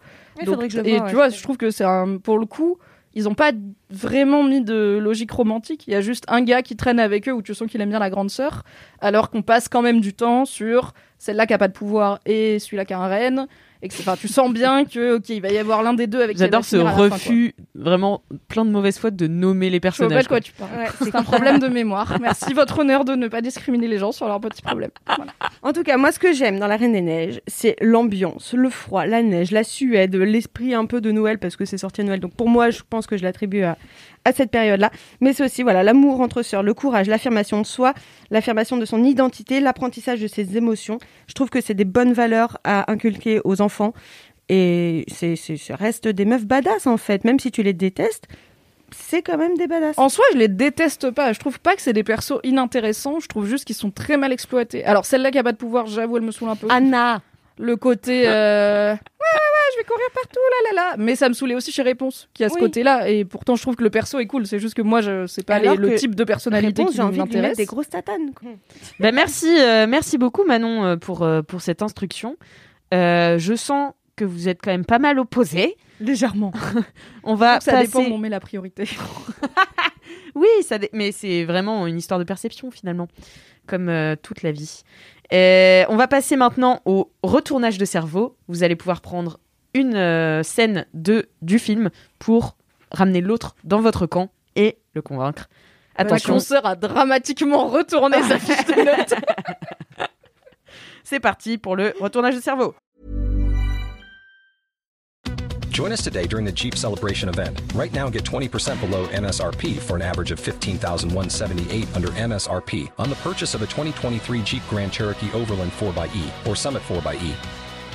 Donc, et ouais. tu vois, je trouve que c'est un pour le coup. Ils ont pas vraiment mis de logique romantique. Il y a juste un gars qui traîne avec eux où tu sens qu'il aime bien la grande sœur, alors qu'on passe quand même du temps sur celle-là qui a pas de pouvoir et celui-là qui a un reine. Et que c'est- enfin, tu sens bien que ok, il va y avoir l'un des deux avec J'adore ce fin, refus, vraiment plein de mauvaise foi de nommer les personnages. quoi quoi. tu parles. Ouais, c'est un problème de mémoire. Merci votre honneur de ne pas discriminer les gens sur leurs petits problèmes. Voilà. En tout cas, moi, ce que j'aime dans La Reine des Neiges, c'est l'ambiance, le froid, la neige, la Suède, l'esprit un peu de Noël, parce que c'est sorti à Noël. Donc pour moi, je pense que je l'attribue à, à cette période-là. Mais c'est aussi voilà l'amour entre sœurs, le courage, l'affirmation de soi, l'affirmation de son identité, l'apprentissage de ses émotions. Je trouve que c'est des bonnes valeurs à inculquer aux enfants. Et c'est, c'est, ça reste des meufs badass, en fait. Même si tu les détestes, c'est quand même des badass. En soi, je les déteste pas. Je trouve pas que c'est des persos inintéressants. Je trouve juste qu'ils sont très mal exploités. Alors celle-là qui a pas de pouvoir, j'avoue, elle me saoule un peu. Anna Le côté euh, courir partout là là là. Mais ça me saoulait aussi chez Réponse, qui a ce Oui. côté-là. Et pourtant, je trouve que le perso est cool. C'est juste que moi, je sais pas les- le type de personnalité Réponse, qui j'ai envie de lui mettre m'intéresse. des grosses tatanes. quoi. [LAUGHS] Bah, merci, euh, merci beaucoup Manon euh, pour, euh, pour cette instruction. Euh, je sens que vous êtes quand même pas mal opposés. Légèrement. [LAUGHS] On va ça passer... dépend où on met la priorité. [LAUGHS] Oui, ça dé- mais c'est vraiment une histoire de perception finalement, comme euh, toute la vie. On va passer maintenant au retournage de cerveau. Vous allez pouvoir prendre une euh, scène de, du film pour ramener l'autre dans votre camp et le convaincre. Attention, La consoeur a dramatiquement retourné sa fiche de notes. [LAUGHS] c'est parti pour le retournage de cerveau. Join us today during the Jeep Celebration event. Right now, get 20% below MSRP for an average of 15178 under MSRP on the purchase of a 2023 Jeep Grand Cherokee Overland 4xE or Summit 4xE.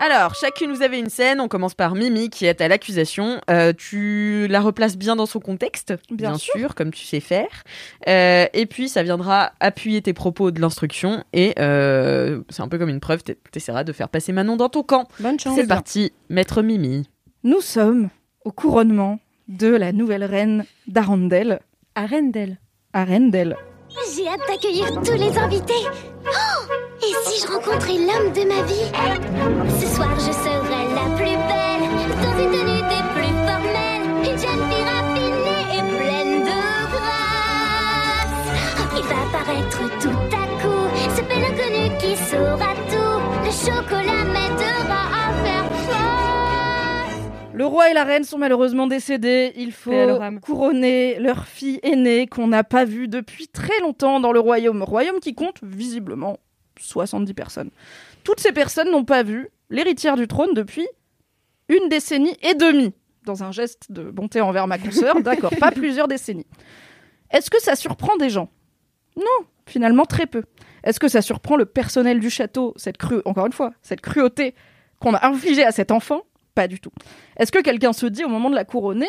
Alors, chacune, vous avez une scène. On commence par Mimi, qui est à l'accusation. Euh, tu la replaces bien dans son contexte, Bien sûr. comme tu sais faire. Euh, et puis, ça viendra appuyer tes propos de l'instruction. Et euh, c'est un peu comme une preuve. Tu essaieras de faire passer Manon dans ton camp. Bonne chance. C'est parti, maître Mimi. Nous sommes au couronnement de la nouvelle reine d'Arendelle. Arendelle. Arendelle. J'ai hâte d'accueillir tous les invités. Oh et si je rencontrais l'homme de ma vie? Ce soir, je serai la plus belle, dans une tenue des plus formelles, une jeune fille raffinée et pleine de grâce. Il va apparaître tout à coup, ce bel inconnu qui saura tout. Le chocolat m'aidera à faire. Le roi et la reine sont malheureusement décédés. Il faut couronner leur fille aînée qu'on n'a pas vue depuis très longtemps dans le royaume. Royaume qui compte visiblement 70 personnes. Toutes ces personnes n'ont pas vu l'héritière du trône depuis une décennie et demie. Dans un geste de bonté envers ma consoeur, [LAUGHS] d'accord, pas plusieurs décennies. Est-ce que ça surprend des gens? Non, finalement très peu. Est-ce que ça surprend le personnel du château, cette cru, encore une fois, cette cruauté qu'on a infligée à cet enfant? Pas du tout. Est-ce que quelqu'un se dit au moment de la couronner,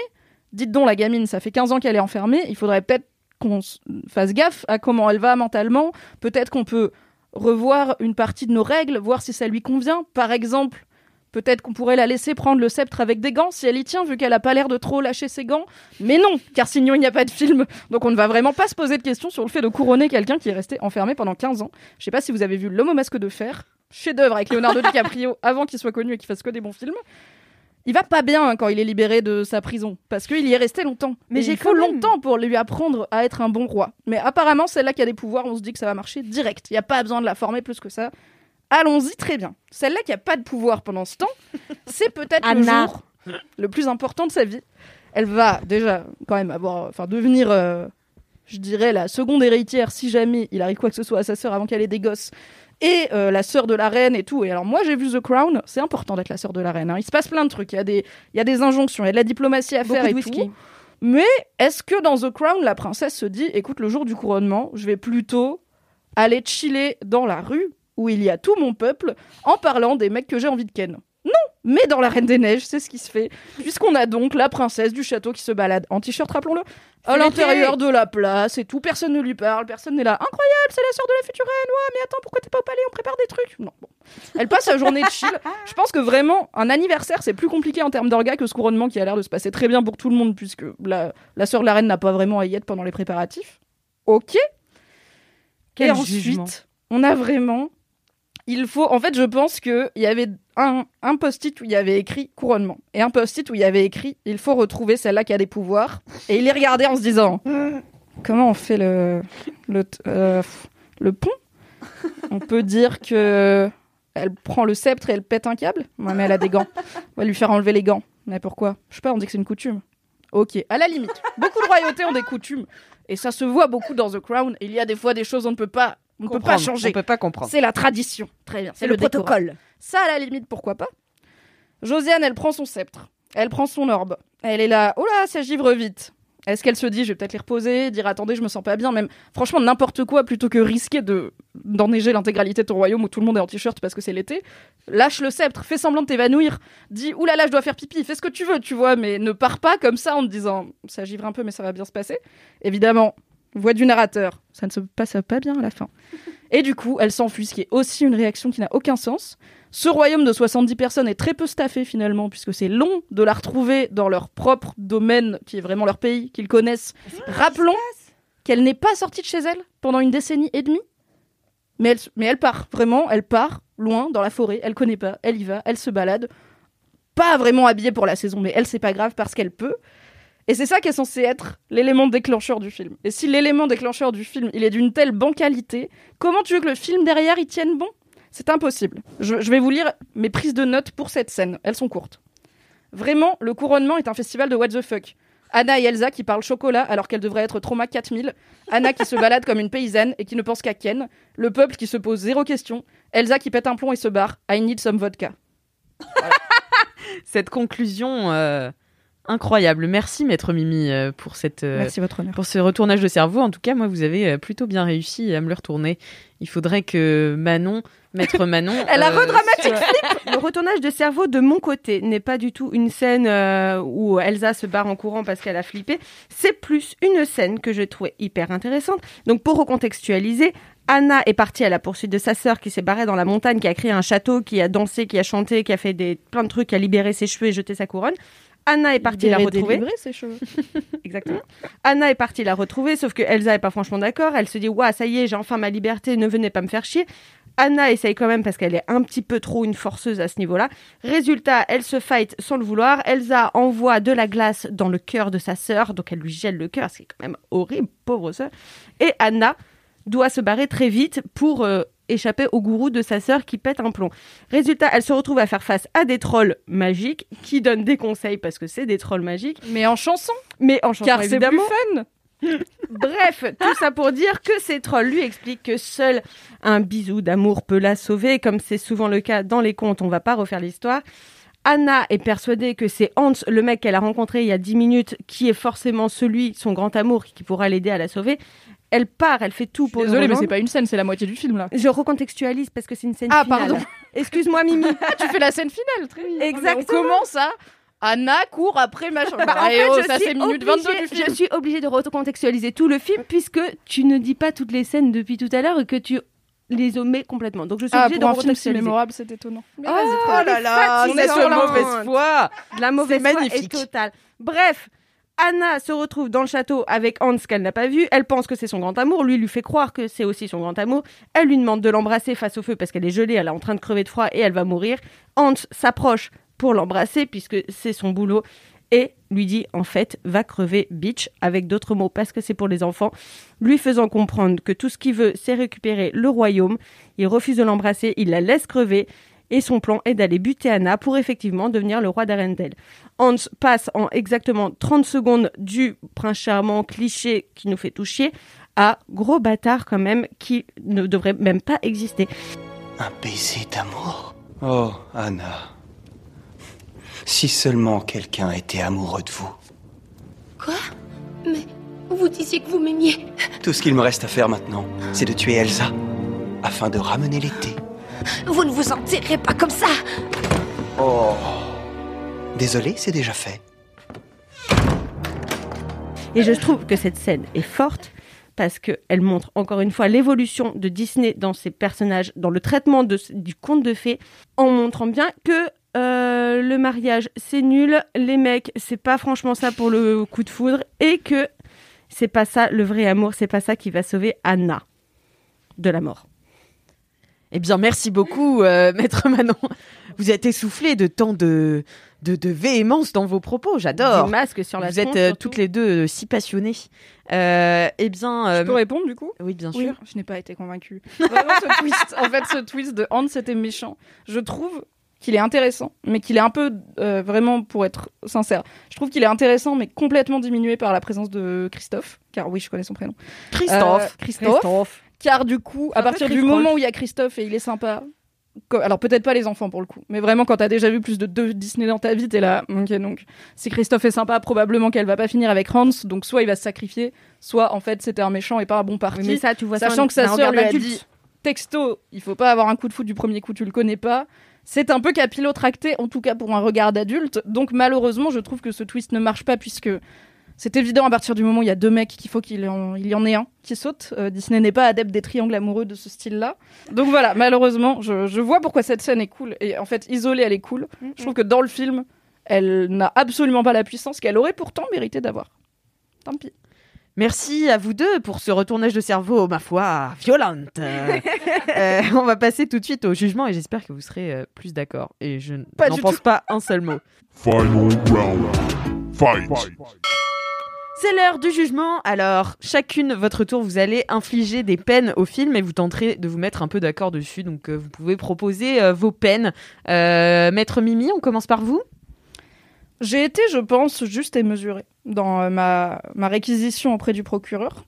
dites donc la gamine, ça fait 15 ans qu'elle est enfermée, il faudrait peut-être qu'on fasse gaffe à comment elle va mentalement, peut-être qu'on peut revoir une partie de nos règles, voir si ça lui convient. Par exemple, peut-être qu'on pourrait la laisser prendre le sceptre avec des gants si elle y tient, vu qu'elle a pas l'air de trop lâcher ses gants. Mais non, car sinon il n'y a pas de film. Donc on ne va vraiment pas se poser de questions sur le fait de couronner quelqu'un qui est resté enfermé pendant 15 ans. Je sais pas si vous avez vu L'homme au masque de fer, chef-d'œuvre avec Leonardo [LAUGHS] DiCaprio avant qu'il soit connu et qu'il fasse que des bons films. Il va pas bien hein, quand il est libéré de sa prison parce qu'il y est resté longtemps. Mais j'ai quand même- longtemps pour lui apprendre à être un bon roi. Mais apparemment, celle-là qui a des pouvoirs, on se dit que ça va marcher direct. Il n'y a pas besoin de la former plus que ça. Allons-y très bien. Celle-là qui a pas de pouvoir pendant ce temps, [LAUGHS] c'est peut-être le jour le plus important de sa vie. Elle va déjà quand même avoir, enfin devenir, euh, je dirais, la seconde héritière si jamais il arrive quoi que ce soit à sa sœur avant qu'elle ait des gosses. Et euh, la sœur de la reine et tout. Et alors moi j'ai vu The Crown, c'est important d'être la sœur de la reine. hein. Il se passe plein de trucs. Il y a des, il y a des injonctions, il y a de la diplomatie à Beaucoup faire et whisky. tout. Mais est-ce que dans The Crown, la princesse se dit, écoute, le jour du couronnement, je vais plutôt aller chiller dans la rue où il y a tout mon peuple en parlant des mecs que j'ai envie de ken? Non, mais dans la Reine des Neiges, c'est ce qui se fait, puisqu'on a donc la princesse du château qui se balade en t-shirt, rappelons-le, à l'intérieur de la place et tout. Personne ne lui parle, personne n'est là. Incroyable, c'est la sœur de la future reine. Ouais, mais attends, pourquoi t'es pas au palais? On prépare des trucs. Non, bon. Elle passe sa journée de chill. [LAUGHS] Je pense que vraiment, un anniversaire, c'est plus compliqué en termes d'orga que ce couronnement qui a l'air de se passer très bien pour tout le monde, puisque la, la sœur de la reine n'a pas vraiment à y être pendant les préparatifs. Ok. Quel et ensuite, jugement. on a vraiment. Il faut. En fait, je pense qu'il y avait un, un post-it où il y avait écrit couronnement et un post-it où il y avait écrit il faut retrouver celle-là qui a des pouvoirs. Et il les regardait en se disant comment on fait le le euh, le pont? On peut dire que elle prend le sceptre et elle pète un câble? Ouais, mais elle a des gants. On va lui faire enlever les gants. Mais pourquoi? Je sais pas. On dit que c'est une coutume. Ok, à la limite. Beaucoup de royautés ont des coutumes. Et ça se voit beaucoup dans The Crown. Il y a des fois des choses on ne peut pas, on ne peut pas changer. On peut pas comprendre. C'est la tradition. Très bien. C'est le protocole. Ça, à la limite, pourquoi pas Josiane, elle prend son sceptre. Elle prend son orbe. Elle est là. Oh là, ça givre vite. Est-ce qu'elle se dit, je vais peut-être les reposer, dire attendez, je me sens pas bien, même franchement n'importe quoi plutôt que risquer de d'enneiger l'intégralité de ton royaume où tout le monde est en t-shirt parce que c'est l'été. Lâche le sceptre, fais semblant de t'évanouir, dis oulala, là là, je dois faire pipi, fais ce que tu veux, tu vois, mais ne pars pas comme ça en te disant ça givre un peu, mais ça va bien se passer. Évidemment, voix du narrateur, ça ne se passe pas bien à la fin. Et du coup, elle s'enfuit, ce qui est aussi une réaction qui n'a aucun sens. Ce royaume de 70 personnes est très peu staffé finalement, puisque c'est long de la retrouver dans leur propre domaine, qui est vraiment leur pays, qu'ils connaissent. Rappelons qu'elle n'est pas sortie de chez elle pendant une décennie et demie. Mais elle, mais elle part, vraiment, elle part loin dans la forêt, elle connaît pas, elle y va, elle se balade. Pas vraiment habillée pour la saison, mais elle, c'est pas grave parce qu'elle peut. Et c'est ça qui est censé être l'élément déclencheur du film. Et si l'élément déclencheur du film, il est d'une telle bancalité, comment tu veux que le film derrière y tienne bon? C'est impossible. Je, je vais vous lire mes prises de notes pour cette scène. Elles sont courtes. Vraiment, le couronnement est un festival de what the fuck. Anna et Elsa qui parlent chocolat alors qu'elles devraient être trauma 4000. Anna qui se balade comme une paysanne et qui ne pense qu'à Ken. Le peuple qui se pose zéro question. Elsa qui pète un plomb et se barre. I need some vodka. Cette conclusion euh, Incroyable. Merci, maître Mimi, euh, pour, cette, euh, Merci, votre honneur. pour ce retournage de cerveau. En tout cas, moi, vous avez euh, plutôt bien réussi à me le retourner. Il faudrait que Manon, maître [LAUGHS] Manon. Elle a euh, redramatisé soit- le retournage de cerveau de mon côté n'est pas du tout une scène euh, où Elsa se barre en courant parce qu'elle a flippé. C'est plus une scène que je trouvais hyper intéressante. Donc pour recontextualiser, Anna est partie à la poursuite de sa sœur qui s'est barrée dans la montagne, qui a créé un château, qui a dansé, qui a chanté, qui a fait des, plein de trucs, qui a libéré ses cheveux et jeté sa couronne. Anna est partie la retrouver. ses cheveux. [LAUGHS] Exactement. Anna est partie la retrouver, sauf que Elsa est pas franchement d'accord. Elle se dit, ouais, ça y est, j'ai enfin ma liberté, ne venez pas me faire chier. Anna essaye quand même parce qu'elle est un petit peu trop une forceuse à ce niveau-là. Résultat, elle se fight sans le vouloir. Elsa envoie de la glace dans le cœur de sa sœur, donc elle lui gèle le cœur, ce qui est quand même horrible, pauvre sœur. Et Anna doit se barrer très vite pour euh, échapper au gourou de sa sœur qui pète un plomb. Résultat, elle se retrouve à faire face à des trolls magiques qui donnent des conseils parce que c'est des trolls magiques. Mais en chanson. Mais en chanson, Car c'est plus fun. [LAUGHS] Bref, tout ça pour dire que ces trolls lui expliquent que seul un bisou d'amour peut la sauver. Comme c'est souvent le cas dans les contes, on va pas refaire l'histoire. Anna est persuadée que c'est Hans, le mec qu'elle a rencontré il y a 10 minutes, qui est forcément celui, son grand amour, qui pourra l'aider à la sauver. Elle part, elle fait tout pour Désolée, mais c'est pas une scène, c'est la moitié du film là. Je recontextualise parce que c'est une scène Ah, finale. pardon. [LAUGHS] Excuse-moi, Mimi. [LAUGHS] Ah, tu fais la scène finale, très bien. Exactement. On commence à Anna court après machin. Bah, en Eh fait, oh, je ça suis c'est minute obligée- 22 du film. Je suis obligée de recontextualiser tout le film puisque tu ne dis pas toutes les scènes depuis tout à l'heure et que tu les omets complètement. Donc je suis Ah, obligée pour de un film si mémorable, c'est étonnant. Mais Oh là là, on est sur la mauvaise foi. La mauvaise foi magnifique. est totale. Bref, Anna se retrouve dans le château avec Hans qu'elle n'a pas vu. Elle pense que c'est son grand amour. Lui lui fait croire que c'est aussi son grand amour. Elle lui demande de l'embrasser face au feu parce qu'elle est gelée, elle est en train de crever de froid et elle va mourir. Hans s'approche pour l'embrasser puisque c'est son boulot et lui dit en fait va crever bitch avec d'autres mots parce que c'est pour les enfants, lui faisant comprendre que tout ce qu'il veut c'est récupérer le royaume. Il refuse de l'embrasser, il la laisse crever et son plan est d'aller buter Anna pour effectivement devenir le roi d'Arendelle. Hans passe en exactement 30 secondes du prince charmant cliché qui nous fait tout chier à gros bâtard quand même qui ne devrait même pas exister. Un baiser d'amour? Oh, Anna. Si seulement quelqu'un était amoureux de vous. Quoi? Mais vous disiez que vous m'aimiez. Tout ce qu'il me reste à faire maintenant, c'est de tuer Elsa, afin de ramener l'été. Vous ne vous en tirerez pas comme ça. Oh. Désolé, c'est déjà fait. Et je trouve que cette scène est forte parce qu'elle montre encore une fois l'évolution de Disney dans ses personnages, dans le traitement de, du conte de fées, en montrant bien que euh, le mariage c'est nul, les mecs c'est pas franchement ça pour le coup de foudre, et que c'est pas ça le vrai amour, c'est pas ça qui va sauver Anna de la mort. Eh bien, merci beaucoup, euh, [LAUGHS] maître Manon. Vous êtes essoufflé de tant de, de, de véhémence dans vos propos. J'adore. Des masques sur la Vous êtes euh, toutes les deux euh, si passionnées. Euh, eh bien, Je euh, peux répondre du coup? Oui, bien Oui, sûr. je n'ai pas été convaincue. Vraiment, ce twist, en fait, ce twist de Hans, c'était méchant. Je trouve qu'il est intéressant, mais qu'il est un peu, euh, vraiment, pour être sincère, je trouve qu'il est intéressant, mais complètement diminué par la présence de Christophe, car oui, je connais son prénom. Christophe. Euh, Christophe. Car du coup, à partir du moment où il y a Christophe et il est sympa, alors peut-être pas les enfants pour le coup, mais vraiment quand t'as déjà vu plus de deux Disney dans ta vie, t'es là, ok donc si Christophe est sympa, probablement qu'elle va pas finir avec Hans, donc soit il va se sacrifier, soit en fait c'était un méchant et pas un bon parti. Oui, mais ça, tu vois ça Sachant que sa sœur lui a dit texto, il faut pas avoir un coup de foot du premier coup, tu le connais pas. C'est un peu capillotracté, en tout cas pour un regard d'adulte. Donc malheureusement, je trouve que ce twist ne marche pas puisque c'est évident à partir du moment où il y a deux mecs qu'il faut qu'il y, en- il y en ait un qui saute. Euh, Disney n'est pas adepte des triangles amoureux de ce style-là. Donc voilà, malheureusement, je, je vois pourquoi cette scène est cool. Et en fait, isolée, elle est cool. Je trouve que dans le film, elle n'a absolument pas la puissance qu'elle aurait pourtant mérité d'avoir. Tant pis. Merci à vous deux pour ce retournage de cerveau, ma foi, violente. [LAUGHS] Euh, on va passer tout de suite au jugement et j'espère que vous serez euh, plus d'accord. Et je n- Pas n'en pense tout. pas un seul mot. Final round. Fight. C'est l'heure du jugement. Alors, chacune, votre tour, vous allez infliger des peines au film et vous tenterez de vous mettre un peu d'accord dessus. Donc, euh, vous pouvez proposer euh, vos peines. Euh, Maître Mimi, on commence par vous J'ai été, je pense, juste et mesurée dans ma réquisition auprès du procureur.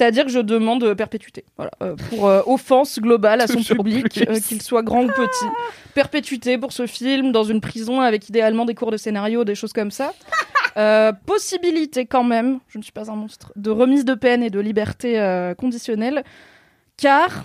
C'est-à-dire que je demande euh, perpétuité. Voilà, euh, pour euh, offense globale à son public, euh, qu'il soit grand ou petit. Perpétuité pour ce film, dans une prison avec idéalement des cours de scénario, des choses comme ça. Possibilité quand même, je ne suis pas un monstre, de remise de peine et de liberté conditionnelle, car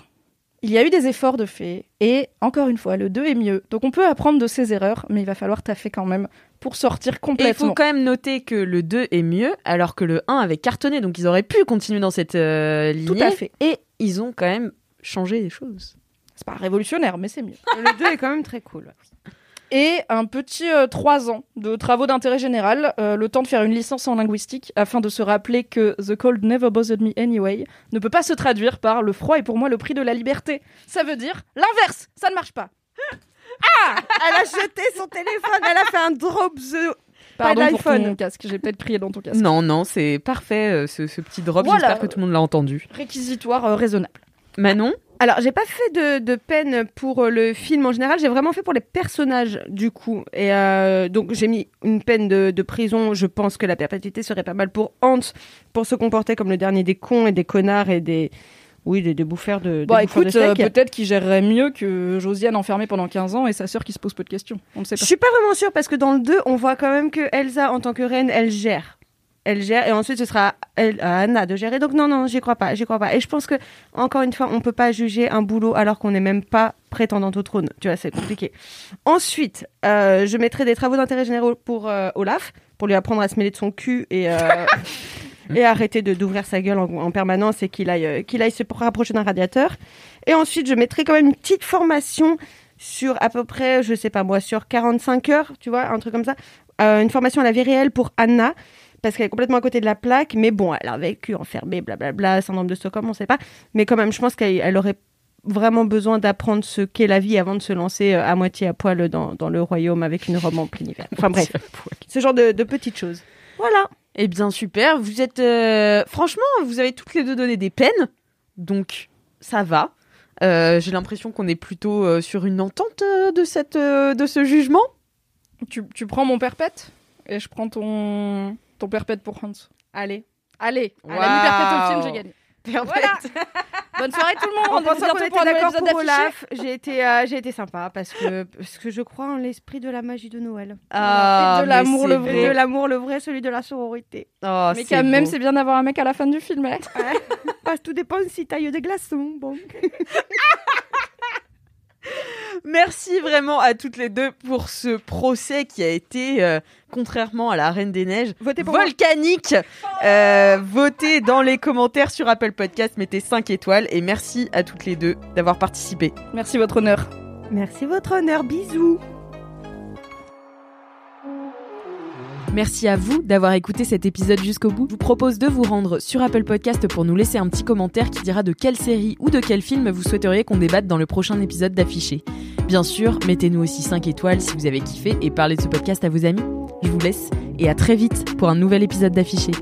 il y a eu des efforts de fait, et encore une fois, le 2 est mieux. Donc on peut apprendre de ses erreurs, mais il va falloir taffer quand même pour sortir Et il complètement. faut quand même noter que le 2 est mieux, alors que le 1 avait cartonné, donc ils auraient pu continuer dans cette euh, lignée. Tout à fait. Et ils ont quand même changé des choses. C'est pas révolutionnaire, mais c'est mieux. Le 2 est quand même très cool. Et un petit 3 ans de travaux d'intérêt général, euh, le temps de faire une licence en linguistique, afin de se rappeler que The Cold Never Bothered Me Anyway ne peut pas se traduire par le froid est pour moi le prix de la liberté. Ça veut dire l'inverse, ça ne marche pas. [LAUGHS] Ah Elle a jeté son téléphone, elle a fait un drop the... Pas Pardon pour d'iPhone. ton casque, j'ai peut-être crié dans ton casque. Non, non, c'est parfait euh, ce, ce petit drop. Voilà. J'espère que tout le monde l'a entendu. Réquisitoire euh, raisonnable. Manon? Alors, j'ai pas fait de, de peine pour euh, le film en général, j'ai vraiment fait pour les personnages du coup. Et euh, donc, j'ai mis une peine de, de prison. Je pense que la perpétuité serait pas mal pour Hans, pour se comporter comme le dernier des cons et des connards et des. Oui, des, des bouffeurs de. des Bah écoute, euh, peut-être qu'il gérerait mieux que Josiane enfermée pendant 15 ans et sa sœur qui se pose peu de questions. On ne sait Je pas. suis pas vraiment sûre parce que dans le 2, on voit quand même que Elsa, en tant que reine, elle gère. Elle gère et ensuite ce sera elle- à Anna de gérer. Donc non, non, j'y crois pas, j'y crois pas. Et je pense que, encore une fois, on peut pas juger un boulot alors qu'on n'est même pas prétendante au trône. Tu vois, c'est compliqué. Ensuite, euh, je mettrai des travaux d'intérêt généraux pour euh, Olaf, pour lui apprendre à se mêler de son cul et, euh, [LAUGHS] et arrêter de d'ouvrir sa gueule en, en permanence et qu'il aille, qu'il aille se rapprocher d'un radiateur. Et ensuite, je mettrai quand même une petite formation sur à peu près, je sais pas moi, sur 45 heures, tu vois, un truc comme ça. Une formation à la vie réelle pour Anna, parce qu'elle est complètement à côté de la plaque, mais bon, elle a vécu enfermée, blablabla, syndrome de Stockholm, on sait pas. Mais quand même, je pense qu'elle elle aurait vraiment besoin d'apprendre ce qu'est la vie avant de se lancer euh, à moitié à poil dans, dans le royaume avec une robe en plein hiver. Enfin [LAUGHS] bref, ce genre de, de petites choses. Voilà. Eh bien, super. Vous êtes. euh, Franchement, vous avez toutes les deux donné des peines. Donc, ça va. Euh, J'ai l'impression qu'on est plutôt euh, sur une entente euh, de, cette, euh, de ce jugement. Tu, tu prends mon perpète? Et je prends ton, ton perpète pour Hans. Allez. Allez, à la perpète au film, j'ai gagné. Voilà. [LAUGHS] Bonne soirée tout le monde. En pensant qu'on était d'accord pour. Olaf, j'ai été, euh, j'ai été sympa parce que, parce que je crois en l'esprit de la magie de Noël. Ah, Et de l'amour, le vrai. De l'amour, le vrai, celui de la sororité. Oh, Mais quand même, c'est bien d'avoir un mec à la fin du film. hein. [LAUGHS] Parce que tout dépend si taille des glaçons. Bon. [LAUGHS] Merci vraiment à toutes les deux pour ce procès qui a été, euh, contrairement à la Reine des Neiges, Votez pour moi. volcanique. Euh, votez dans les commentaires sur Apple Podcast, mettez 5 étoiles et merci à toutes les deux d'avoir participé. Merci, votre honneur. Merci votre honneur, bisous. Merci à vous d'avoir écouté cet épisode jusqu'au bout. Je vous propose de vous rendre sur Apple Podcast pour nous laisser un petit commentaire qui dira de quelle série ou de quel film vous souhaiteriez qu'on débatte dans le prochain épisode d'Affiché. Bien sûr, mettez-nous aussi 5 étoiles si vous avez kiffé et parlez de ce podcast à vos amis. Je vous laisse et à très vite pour un nouvel épisode d'Affiché.